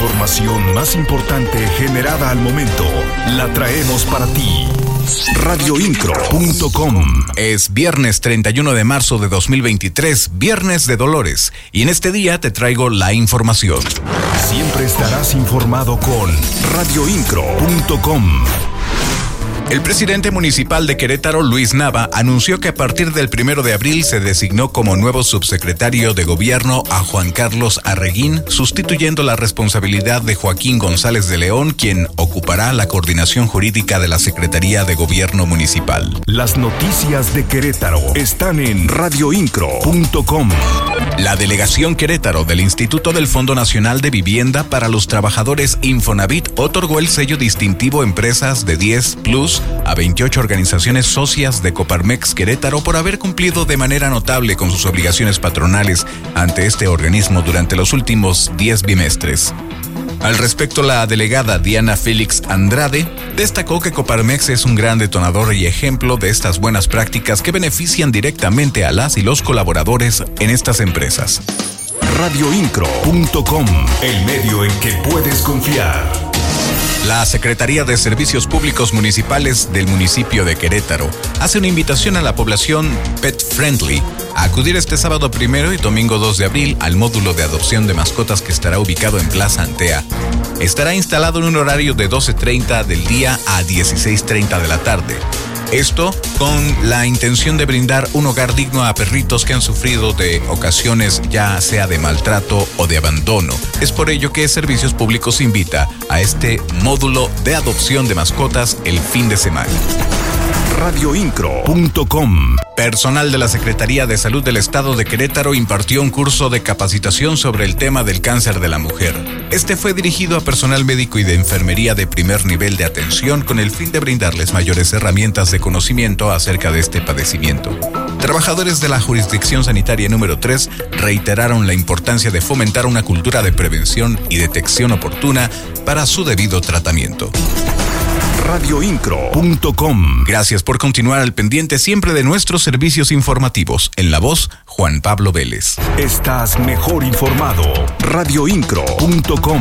información más importante generada al momento la traemos para ti. Radioincro.com Es viernes 31 de marzo de 2023, viernes de Dolores, y en este día te traigo la información. Siempre estarás informado con radioincro.com. El presidente municipal de Querétaro, Luis Nava, anunció que a partir del primero de abril se designó como nuevo subsecretario de gobierno a Juan Carlos Arreguín, sustituyendo la responsabilidad de Joaquín González de León, quien ocupará la coordinación jurídica de la Secretaría de Gobierno Municipal. Las noticias de Querétaro están en radioincro.com. La delegación Querétaro del Instituto del Fondo Nacional de Vivienda para los Trabajadores Infonavit otorgó el sello distintivo Empresas de 10 Plus a 28 organizaciones socias de Coparmex Querétaro por haber cumplido de manera notable con sus obligaciones patronales ante este organismo durante los últimos 10 bimestres. Al respecto, la delegada Diana Félix Andrade destacó que Coparmex es un gran detonador y ejemplo de estas buenas prácticas que benefician directamente a las y los colaboradores en estas empresas. Radioincro.com, el medio en que puedes confiar. La Secretaría de Servicios Públicos Municipales del municipio de Querétaro hace una invitación a la población pet friendly a acudir este sábado primero y domingo 2 de abril al módulo de adopción de mascotas que estará ubicado en Plaza Antea. Estará instalado en un horario de 12.30 del día a 16.30 de la tarde. Esto con la intención de brindar un hogar digno a perritos que han sufrido de ocasiones ya sea de maltrato o de abandono. Es por ello que Servicios Públicos invita a este módulo de adopción de mascotas el fin de semana radioincro.com. Personal de la Secretaría de Salud del Estado de Querétaro impartió un curso de capacitación sobre el tema del cáncer de la mujer. Este fue dirigido a personal médico y de enfermería de primer nivel de atención con el fin de brindarles mayores herramientas de conocimiento acerca de este padecimiento. Trabajadores de la jurisdicción sanitaria número 3 reiteraron la importancia de fomentar una cultura de prevención y detección oportuna para su debido tratamiento radioincro.com. Gracias por continuar al pendiente siempre de nuestros servicios informativos. En la voz, Juan Pablo Vélez. Estás mejor informado. radioincro.com.